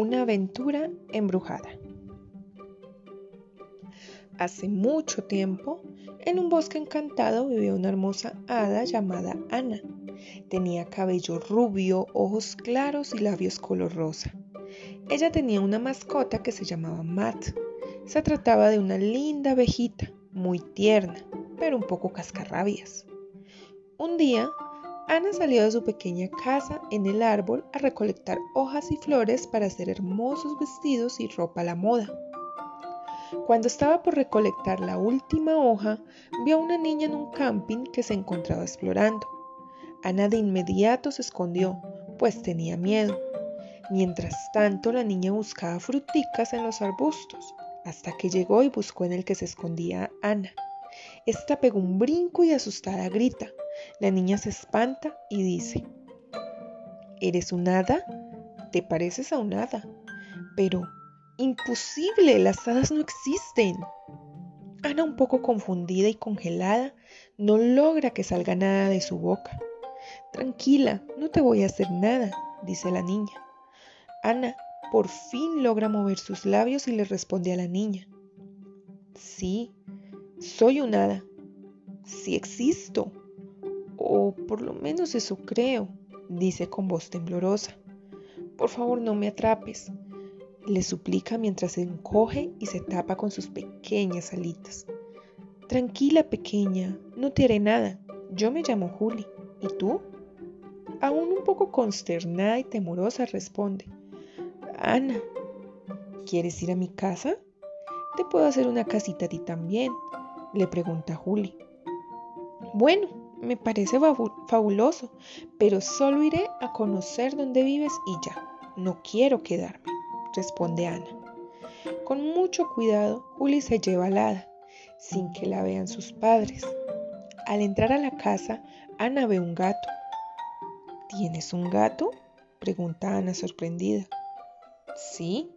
Una aventura embrujada. Hace mucho tiempo, en un bosque encantado vivía una hermosa hada llamada Ana. Tenía cabello rubio, ojos claros y labios color rosa. Ella tenía una mascota que se llamaba Matt. Se trataba de una linda abejita, muy tierna, pero un poco cascarrabias. Un día, Ana salió de su pequeña casa en el árbol a recolectar hojas y flores para hacer hermosos vestidos y ropa a la moda. Cuando estaba por recolectar la última hoja, vio a una niña en un camping que se encontraba explorando. Ana de inmediato se escondió, pues tenía miedo. Mientras tanto, la niña buscaba fruticas en los arbustos, hasta que llegó y buscó en el que se escondía Ana. Esta pegó un brinco y asustada grita. La niña se espanta y dice, ¿Eres un hada? Te pareces a un hada. Pero, imposible, las hadas no existen. Ana, un poco confundida y congelada, no logra que salga nada de su boca. Tranquila, no te voy a hacer nada, dice la niña. Ana por fin logra mover sus labios y le responde a la niña. Sí, soy un hada. Sí existo o por lo menos eso creo, dice con voz temblorosa. Por favor, no me atrapes, le suplica mientras se encoge y se tapa con sus pequeñas alitas. Tranquila, pequeña, no te haré nada. Yo me llamo Juli. ¿Y tú? Aún un poco consternada y temorosa responde. Ana, ¿quieres ir a mi casa? Te puedo hacer una casita a ti también, le pregunta Juli. Bueno, me parece fabuloso, pero solo iré a conocer dónde vives y ya. No quiero quedarme, responde Ana. Con mucho cuidado, Juli se lleva al hada, sin que la vean sus padres. Al entrar a la casa, Ana ve un gato. ¿Tienes un gato? pregunta Ana sorprendida. Sí,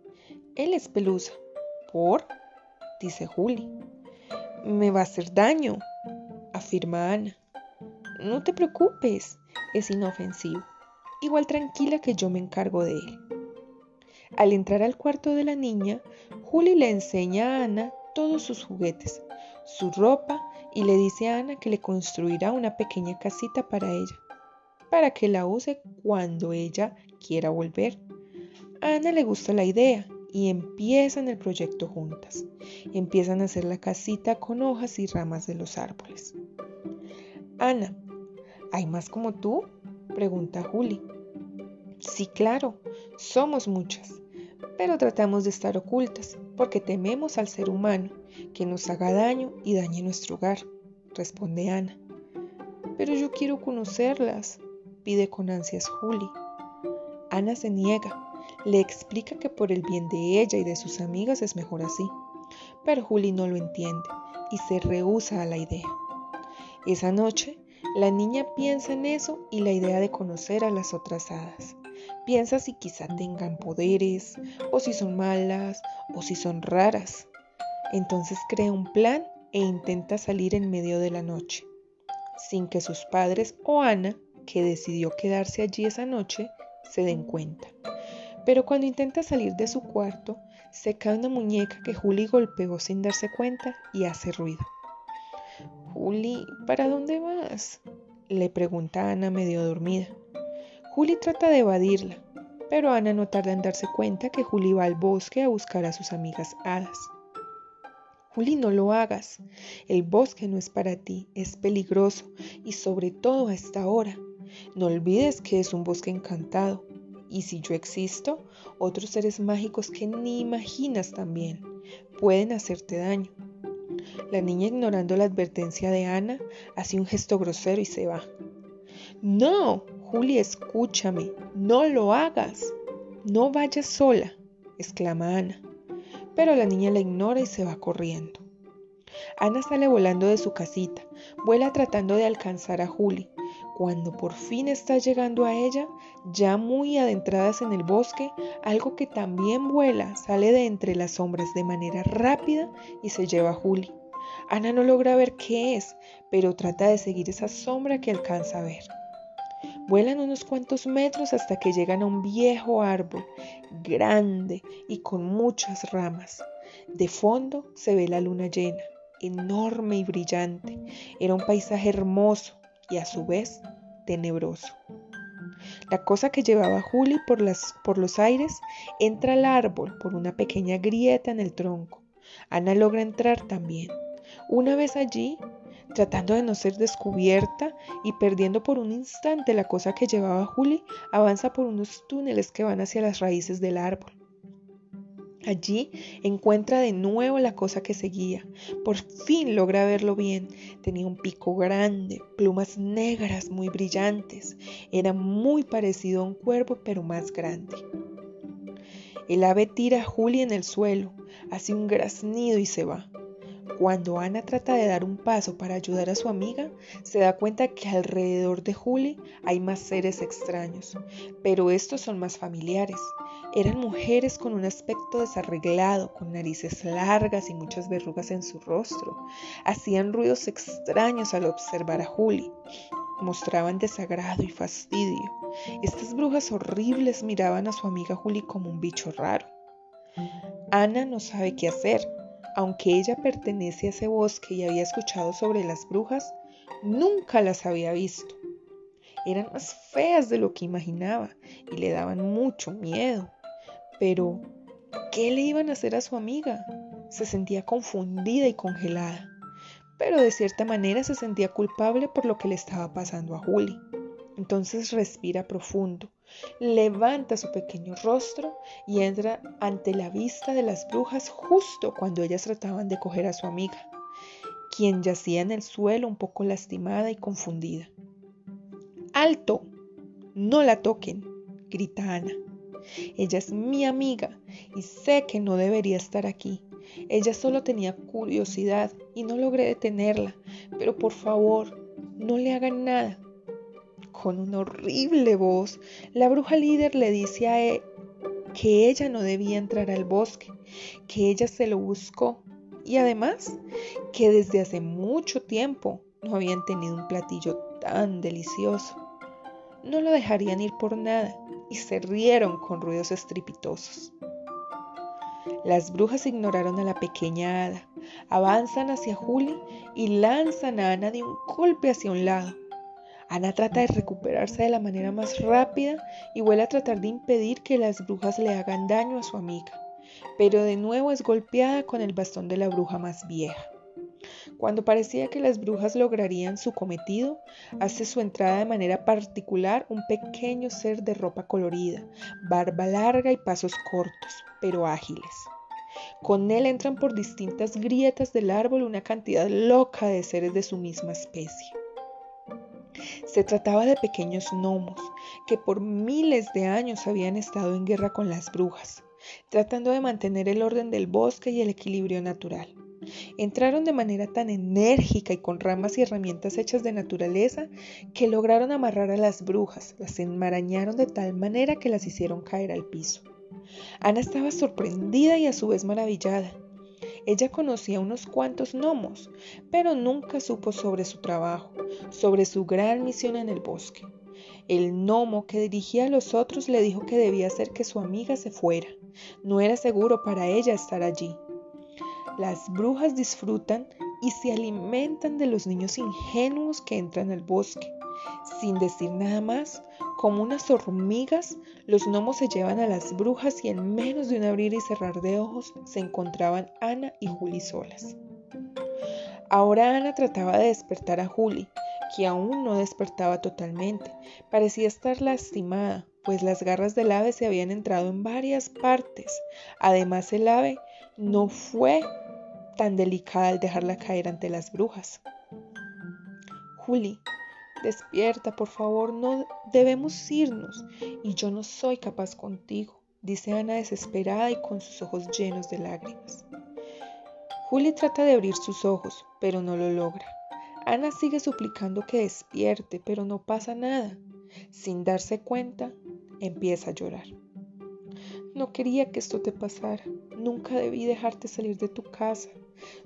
él es pelusa. ¿Por? dice Juli. Me va a hacer daño, afirma Ana. No te preocupes, es inofensivo. Igual tranquila que yo me encargo de él. Al entrar al cuarto de la niña, Juli le enseña a Ana todos sus juguetes, su ropa y le dice a Ana que le construirá una pequeña casita para ella, para que la use cuando ella quiera volver. Ana le gusta la idea y empiezan el proyecto juntas. Empiezan a hacer la casita con hojas y ramas de los árboles. Ana, ¿Hay más como tú? pregunta Juli. Sí, claro, somos muchas, pero tratamos de estar ocultas porque tememos al ser humano que nos haga daño y dañe nuestro hogar, responde Ana. Pero yo quiero conocerlas, pide con ansias Juli. Ana se niega, le explica que por el bien de ella y de sus amigas es mejor así, pero Juli no lo entiende y se rehúsa a la idea. Esa noche la niña piensa en eso y la idea de conocer a las otras hadas. Piensa si quizá tengan poderes, o si son malas, o si son raras. Entonces crea un plan e intenta salir en medio de la noche, sin que sus padres o Ana, que decidió quedarse allí esa noche, se den cuenta. Pero cuando intenta salir de su cuarto, se cae una muñeca que Julie golpeó sin darse cuenta y hace ruido. Juli, ¿para dónde vas? le pregunta Ana medio dormida. Juli trata de evadirla, pero Ana no tarda en darse cuenta que Juli va al bosque a buscar a sus amigas hadas. Juli, no lo hagas. El bosque no es para ti, es peligroso y sobre todo a esta hora. No olvides que es un bosque encantado. Y si yo existo, otros seres mágicos que ni imaginas también pueden hacerte daño. La niña, ignorando la advertencia de Ana, hace un gesto grosero y se va. No, Julia, escúchame, no lo hagas. No vayas sola, exclama Ana. Pero la niña la ignora y se va corriendo. Ana sale volando de su casita, vuela tratando de alcanzar a Juli. Cuando por fin está llegando a ella, ya muy adentradas en el bosque, algo que también vuela sale de entre las sombras de manera rápida y se lleva a Juli. Ana no logra ver qué es, pero trata de seguir esa sombra que alcanza a ver. Vuelan unos cuantos metros hasta que llegan a un viejo árbol, grande y con muchas ramas. De fondo se ve la luna llena, enorme y brillante. Era un paisaje hermoso y a su vez tenebroso. La cosa que llevaba Juli por, por los aires entra al árbol por una pequeña grieta en el tronco. Ana logra entrar también. Una vez allí, tratando de no ser descubierta y perdiendo por un instante la cosa que llevaba a Juli, avanza por unos túneles que van hacia las raíces del árbol. Allí encuentra de nuevo la cosa que seguía. Por fin logra verlo bien. Tenía un pico grande, plumas negras muy brillantes. Era muy parecido a un cuervo, pero más grande. El ave tira a Juli en el suelo, hace un graznido y se va. Cuando Ana trata de dar un paso para ayudar a su amiga, se da cuenta que alrededor de Juli hay más seres extraños, pero estos son más familiares. Eran mujeres con un aspecto desarreglado, con narices largas y muchas verrugas en su rostro. Hacían ruidos extraños al observar a Juli. Mostraban desagrado y fastidio. Estas brujas horribles miraban a su amiga Juli como un bicho raro. Ana no sabe qué hacer. Aunque ella pertenece a ese bosque y había escuchado sobre las brujas, nunca las había visto. Eran más feas de lo que imaginaba y le daban mucho miedo. Pero, ¿qué le iban a hacer a su amiga? Se sentía confundida y congelada, pero de cierta manera se sentía culpable por lo que le estaba pasando a Juli. Entonces respira profundo, levanta su pequeño rostro y entra ante la vista de las brujas justo cuando ellas trataban de coger a su amiga, quien yacía en el suelo un poco lastimada y confundida. ¡Alto! No la toquen, grita Ana. Ella es mi amiga y sé que no debería estar aquí. Ella solo tenía curiosidad y no logré detenerla, pero por favor, no le hagan nada. Con una horrible voz, la bruja líder le dice a él e, que ella no debía entrar al bosque, que ella se lo buscó y además que desde hace mucho tiempo no habían tenido un platillo tan delicioso. No lo dejarían ir por nada y se rieron con ruidos estrepitosos. Las brujas ignoraron a la pequeña hada, avanzan hacia Juli y lanzan a Ana de un golpe hacia un lado. Ana trata de recuperarse de la manera más rápida y vuelve a tratar de impedir que las brujas le hagan daño a su amiga, pero de nuevo es golpeada con el bastón de la bruja más vieja. Cuando parecía que las brujas lograrían su cometido, hace su entrada de manera particular un pequeño ser de ropa colorida, barba larga y pasos cortos, pero ágiles. Con él entran por distintas grietas del árbol una cantidad loca de seres de su misma especie. Se trataba de pequeños gnomos que por miles de años habían estado en guerra con las brujas, tratando de mantener el orden del bosque y el equilibrio natural. Entraron de manera tan enérgica y con ramas y herramientas hechas de naturaleza que lograron amarrar a las brujas, las enmarañaron de tal manera que las hicieron caer al piso. Ana estaba sorprendida y a su vez maravillada. Ella conocía unos cuantos gnomos, pero nunca supo sobre su trabajo, sobre su gran misión en el bosque. El gnomo que dirigía a los otros le dijo que debía hacer que su amiga se fuera. No era seguro para ella estar allí. Las brujas disfrutan y se alimentan de los niños ingenuos que entran al bosque. Sin decir nada más, como unas hormigas, los gnomos se llevan a las brujas y en menos de un abrir y cerrar de ojos se encontraban Ana y Juli solas. Ahora Ana trataba de despertar a Juli, que aún no despertaba totalmente. Parecía estar lastimada, pues las garras del ave se habían entrado en varias partes. Además, el ave no fue tan delicada al dejarla caer ante las brujas. Juli, despierta, por favor, no debemos irnos, y yo no soy capaz contigo, dice Ana desesperada y con sus ojos llenos de lágrimas. Juli trata de abrir sus ojos, pero no lo logra. Ana sigue suplicando que despierte, pero no pasa nada. Sin darse cuenta, empieza a llorar. No quería que esto te pasara. Nunca debí dejarte salir de tu casa.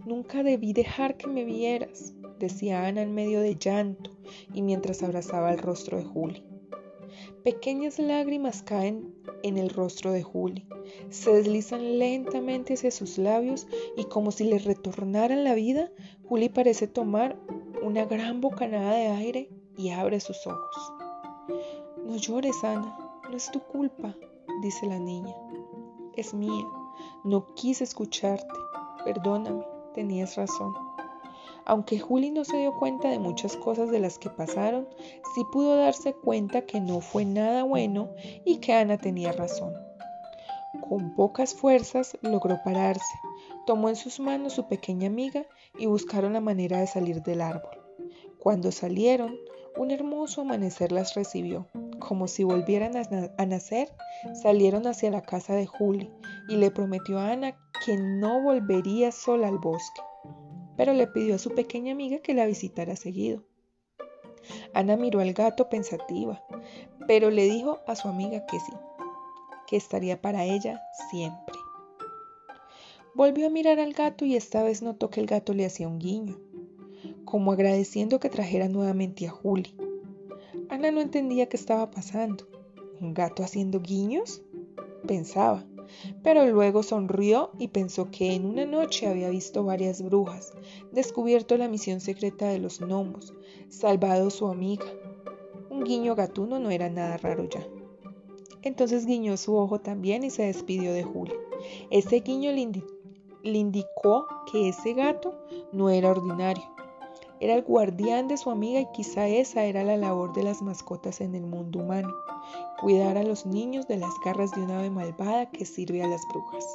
Nunca debí dejar que me vieras, decía Ana en medio de llanto y mientras abrazaba el rostro de Juli. Pequeñas lágrimas caen en el rostro de Juli, se deslizan lentamente hacia sus labios y como si le retornaran la vida, Juli parece tomar una gran bocanada de aire y abre sus ojos. No llores, Ana, no es tu culpa, dice la niña. Es mía, no quise escucharte, perdóname, tenías razón. Aunque Juli no se dio cuenta de muchas cosas de las que pasaron, sí pudo darse cuenta que no fue nada bueno y que Ana tenía razón. Con pocas fuerzas logró pararse, tomó en sus manos su pequeña amiga y buscaron la manera de salir del árbol. Cuando salieron, un hermoso amanecer las recibió. Como si volvieran a, nacer, salieron hacia la casa de Juli y le prometió a Ana que no volvería sola al bosque pero le pidió a su pequeña amiga que la visitara seguido. Ana miró al gato pensativa, pero le dijo a su amiga que sí, que estaría para ella siempre. Volvió a mirar al gato y esta vez notó que el gato le hacía un guiño, como agradeciendo que trajera nuevamente a Juli. Ana no entendía qué estaba pasando. ¿Un gato haciendo guiños? Pensaba pero luego sonrió y pensó que en una noche había visto varias brujas, descubierto la misión secreta de los gnomos, salvado su amiga. Un guiño gatuno no era nada raro ya. Entonces guiñó su ojo también y se despidió de Julia. Ese guiño le indicó que ese gato no era ordinario, era el guardián de su amiga y quizá esa era la labor de las mascotas en el mundo humano, cuidar a los niños de las garras de una ave malvada que sirve a las brujas.